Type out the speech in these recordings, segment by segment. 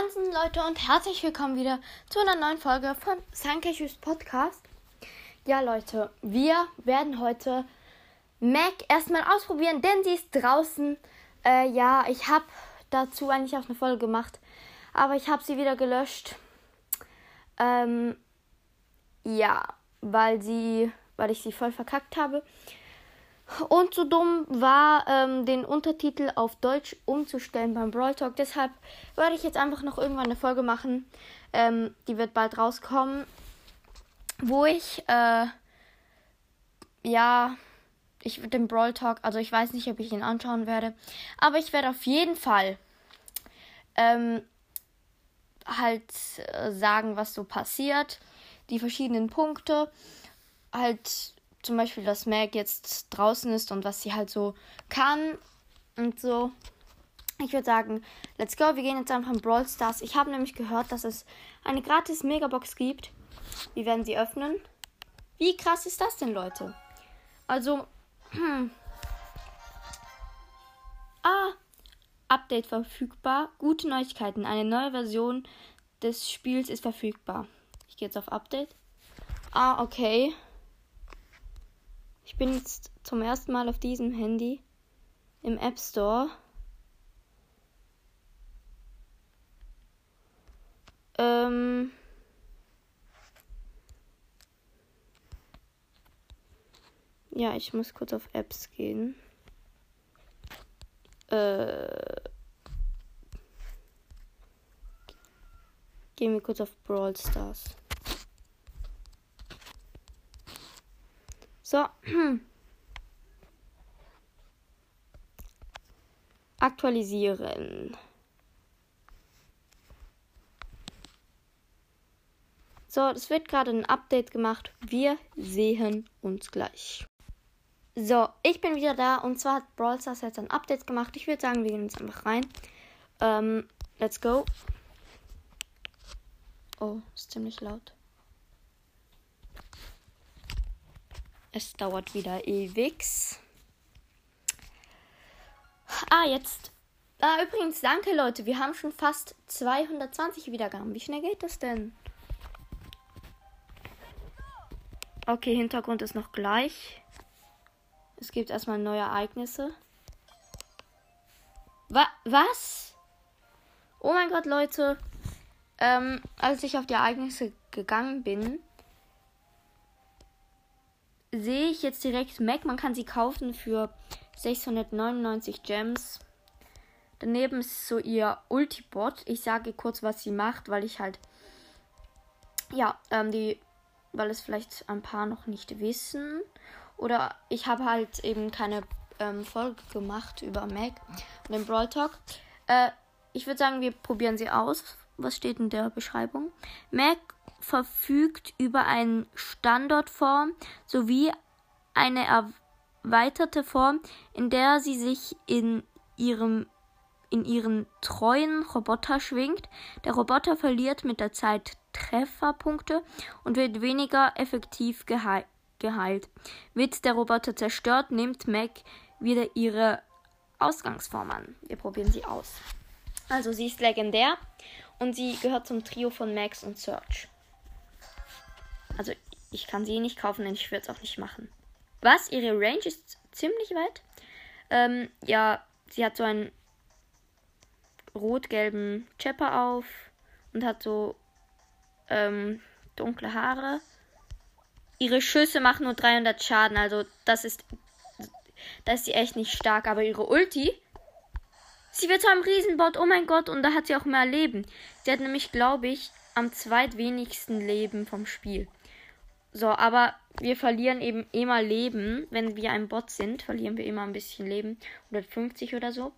Moinsen Leute und herzlich willkommen wieder zu einer neuen Folge von Sankeshus Podcast. Ja Leute, wir werden heute Mac erstmal ausprobieren, denn sie ist draußen. Äh, ja, ich habe dazu eigentlich auch eine Folge gemacht, aber ich habe sie wieder gelöscht. Ähm, ja, weil sie, weil ich sie voll verkackt habe. Und so dumm war, ähm, den Untertitel auf Deutsch umzustellen beim Brawl Talk. Deshalb werde ich jetzt einfach noch irgendwann eine Folge machen. Ähm, die wird bald rauskommen. Wo ich, äh, ja, ich den Brawl Talk, also ich weiß nicht, ob ich ihn anschauen werde. Aber ich werde auf jeden Fall, ähm, halt äh, sagen, was so passiert. Die verschiedenen Punkte. Halt zum Beispiel, dass Meg jetzt draußen ist und was sie halt so kann und so. Ich würde sagen, let's go. Wir gehen jetzt einfach in Brawl Stars. Ich habe nämlich gehört, dass es eine gratis Megabox gibt. Wir werden sie öffnen. Wie krass ist das denn, Leute? Also, hm. Ah, Update verfügbar. Gute Neuigkeiten. Eine neue Version des Spiels ist verfügbar. Ich gehe jetzt auf Update. Ah, okay. Ich bin jetzt zum ersten Mal auf diesem Handy im App Store. Ähm. Ja, ich muss kurz auf Apps gehen. Äh. Gehen wir kurz auf Brawl Stars. So. Aktualisieren. So, es wird gerade ein Update gemacht. Wir sehen uns gleich. So, ich bin wieder da und zwar hat Brawl Stars jetzt ein Update gemacht. Ich würde sagen, wir gehen jetzt einfach rein. Ähm, let's go. Oh, ist ziemlich laut. Es dauert wieder ewig. Ah, jetzt. Ah, übrigens, danke Leute. Wir haben schon fast 220 Wiedergaben. Wie schnell geht das denn? Okay, Hintergrund ist noch gleich. Es gibt erstmal neue Ereignisse. Wa was? Oh mein Gott, Leute. Ähm, als ich auf die Ereignisse gegangen bin, sehe ich jetzt direkt Mac. Man kann sie kaufen für 699 Gems. Daneben ist so ihr Ultibot. Ich sage kurz, was sie macht, weil ich halt. Ja, ähm, die. Weil es vielleicht ein paar noch nicht wissen. Oder ich habe halt eben keine ähm, Folge gemacht über Mac und den Brawl Talk. Äh, ich würde sagen, wir probieren sie aus. Was steht in der Beschreibung? Mac verfügt über eine Standortform sowie eine erweiterte Form, in der sie sich in ihrem in ihren treuen Roboter schwingt. Der Roboter verliert mit der Zeit Trefferpunkte und wird weniger effektiv geheil geheilt. Wird der Roboter zerstört, nimmt Mac wieder ihre Ausgangsform an. Wir probieren sie aus. Also sie ist legendär und sie gehört zum Trio von Max und Search. Also ich kann sie nicht kaufen, denn ich würde es auch nicht machen. Was? Ihre Range ist ziemlich weit. Ähm, ja, sie hat so einen rot-gelben Chopper auf und hat so ähm, dunkle Haare. Ihre Schüsse machen nur 300 Schaden, also das ist, da ist sie echt nicht stark. Aber ihre Ulti, sie wird zu einem Riesenbot, oh mein Gott, und da hat sie auch mehr Leben. Sie hat nämlich, glaube ich, am zweitwenigsten Leben vom Spiel. So, aber wir verlieren eben immer Leben. Wenn wir ein Bot sind, verlieren wir immer ein bisschen Leben. 150 oder so.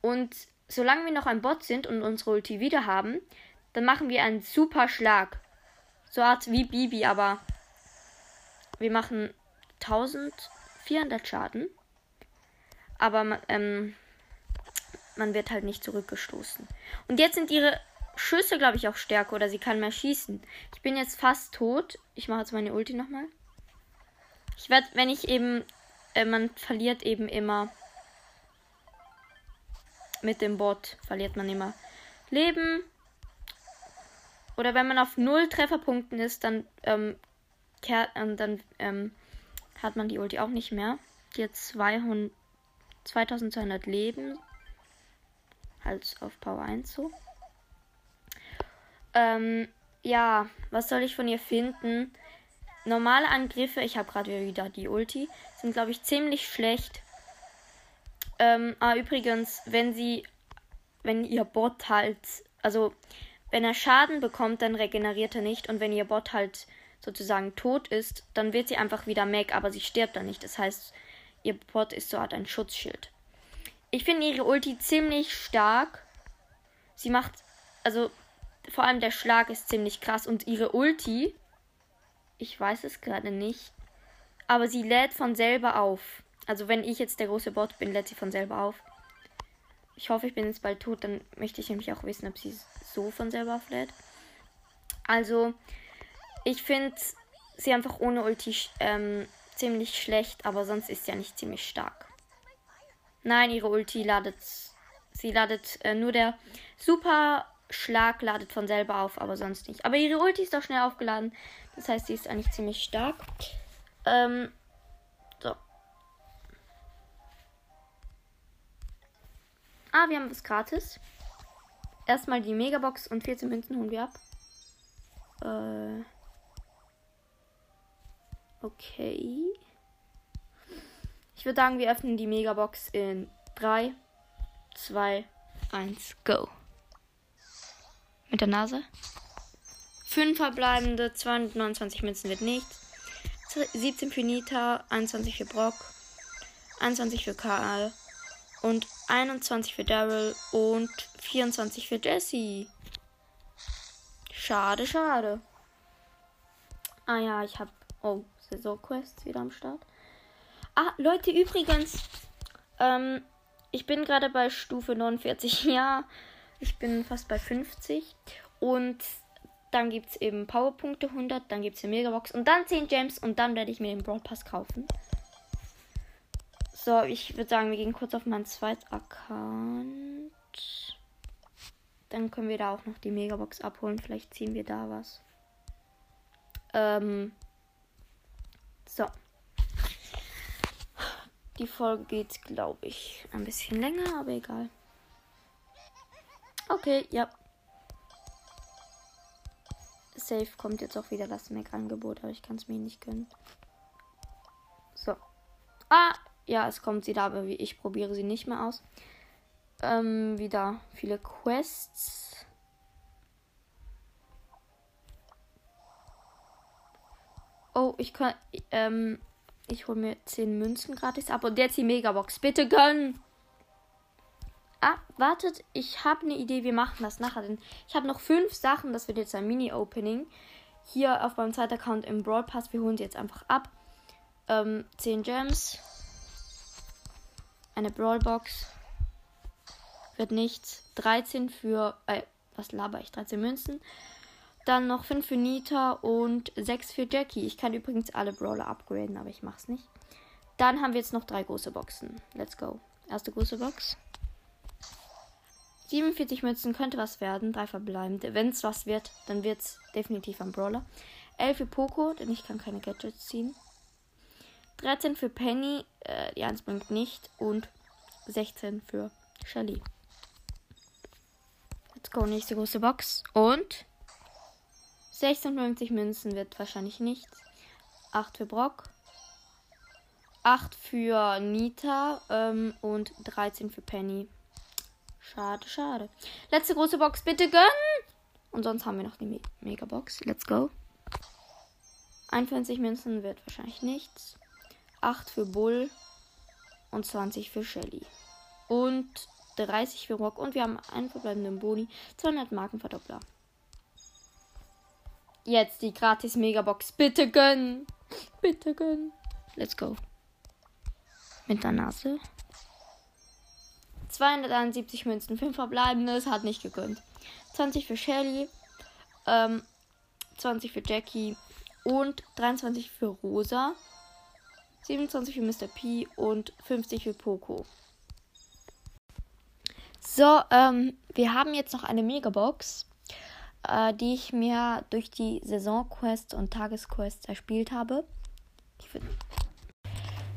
Und solange wir noch ein Bot sind und unsere Ulti wieder haben, dann machen wir einen super Schlag. So Art wie Bibi, aber wir machen 1400 Schaden. Aber ähm, man wird halt nicht zurückgestoßen. Und jetzt sind ihre Schüsse, glaube ich, auch stärker oder sie kann mehr schießen. Ich bin jetzt fast tot. Ich mache jetzt meine Ulti nochmal. Ich werde, wenn ich eben, äh, man verliert eben immer mit dem Bot, verliert man immer Leben. oder wenn man auf 0 Trefferpunkten ist, dann, ähm, kehrt, ähm, dann ähm, hat man die Ulti auch nicht mehr. Hat 200, 2200 Leben. Halt auf Power 1 so. Ähm, ja, was soll ich von ihr finden? Normale Angriffe, ich habe gerade wieder die Ulti, sind glaube ich ziemlich schlecht. Ähm, ah, übrigens, wenn sie, wenn ihr Bot halt, also wenn er Schaden bekommt, dann regeneriert er nicht und wenn ihr Bot halt sozusagen tot ist, dann wird sie einfach wieder Mac, aber sie stirbt dann nicht. Das heißt, ihr Bot ist so Art ein Schutzschild. Ich finde ihre Ulti ziemlich stark. Sie macht, also vor allem der Schlag ist ziemlich krass und ihre Ulti, ich weiß es gerade nicht, aber sie lädt von selber auf. Also wenn ich jetzt der große Bot bin, lädt sie von selber auf. Ich hoffe, ich bin jetzt bald tot, dann möchte ich nämlich auch wissen, ob sie so von selber auflädt. Also, ich finde sie einfach ohne Ulti ähm, ziemlich schlecht, aber sonst ist sie ja nicht ziemlich stark. Nein, ihre Ulti ladet. Sie ladet äh, nur der Super Schlag ladet von selber auf, aber sonst nicht. Aber ihre Ulti ist doch schnell aufgeladen. Das heißt, sie ist eigentlich ziemlich stark. Ähm, so. Ah, wir haben was gratis. Erstmal die Megabox und 14 Münzen holen wir ab. Äh. Okay. Ich würde sagen, wir öffnen die Megabox in 3, 2, 1, go mit der Nase. 5 verbleibende, 229 Münzen wird nichts. 17 für Nita, 21 für Brock, 21 für Karl und 21 für Daryl und 24 für Jesse. Schade, schade. Ah ja, ich habe oh, Saison-Quests wieder am Start. Ah, Leute, übrigens, ähm, ich bin gerade bei Stufe 49. Ja, ich bin fast bei 50. Und dann gibt es eben Powerpunkte 100, dann gibt es eine Megabox und dann 10 Gems und dann werde ich mir den Brawl Pass kaufen. So, ich würde sagen, wir gehen kurz auf meinen zweiten Account. Dann können wir da auch noch die Megabox abholen. Vielleicht ziehen wir da was. Ähm. So. Die Folge geht, glaube ich, ein bisschen länger, aber egal. Okay, ja. Safe kommt jetzt auch wieder das Mac-Angebot, aber ich kann es mir nicht gönnen. So. Ah, ja, es kommt sie da, aber ich probiere sie nicht mehr aus. Ähm, wieder viele Quests. Oh, ich kann, ähm, ich hole mir 10 Münzen gratis ab und jetzt die Megabox. Bitte gönnen! Ah, wartet, ich habe eine Idee, wir machen das nachher. Denn ich habe noch fünf Sachen, das wird jetzt ein Mini-Opening. Hier auf meinem zweiten Account im Brawl Pass, wir holen sie jetzt einfach ab. Ähm, 10 Gems. Eine Brawl Box. Wird nichts. 13 für, äh, was laber ich? 13 Münzen. Dann noch 5 für Nita und 6 für Jackie. Ich kann übrigens alle Brawler upgraden, aber ich mach's nicht. Dann haben wir jetzt noch drei große Boxen. Let's go. Erste große Box. 47 Münzen könnte was werden. Drei verbleibende. Wenn es was wird, dann wird es definitiv ein Brawler. 11 für Poco, denn ich kann keine Gadgets ziehen. 13 für Penny, äh, die 1 bringt nicht. Und 16 für Shelly. Let's go, nächste große Box. Und 56 Münzen wird wahrscheinlich nichts. 8 für Brock. 8 für Nita ähm, und 13 für Penny. Schade, schade. Letzte große Box, bitte gönnen! Und sonst haben wir noch die Me Megabox. Let's go. 51 Münzen wird wahrscheinlich nichts. 8 für Bull und 20 für Shelly. Und 30 für Rock. Und wir haben einen verbleibenden Boni. 200 Marken Verdoppler. Jetzt die gratis Megabox. Bitte gönnen. Bitte gönnen. Let's go. Mit der Nase. 271 Münzen, 5 verbleibendes, hat nicht gegönnt. 20 für Shelly, ähm, 20 für Jackie und 23 für Rosa, 27 für Mr. P und 50 für Poco. So, ähm, wir haben jetzt noch eine Megabox. äh, die ich mir durch die Saisonquests und Tagesquests erspielt habe.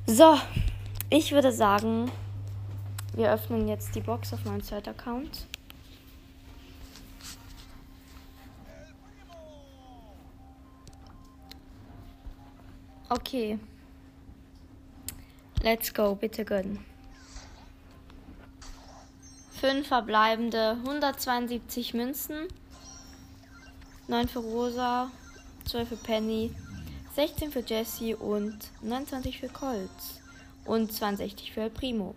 so, ich würde sagen, wir öffnen jetzt die Box auf meinem zweiten Account. Okay. Let's go, bitte gönnen. 5 verbleibende 172 Münzen. 9 für Rosa, 12 für Penny, 16 für Jesse und 29 für Colt und 62 für Primo.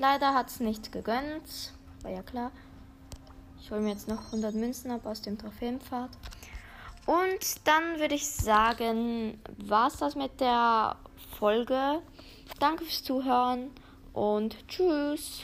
Leider hat es nicht gegönnt, war ja klar. Ich hole mir jetzt noch 100 Münzen ab aus dem Trophäenpfad. Und dann würde ich sagen, war es das mit der Folge. Danke fürs Zuhören und tschüss.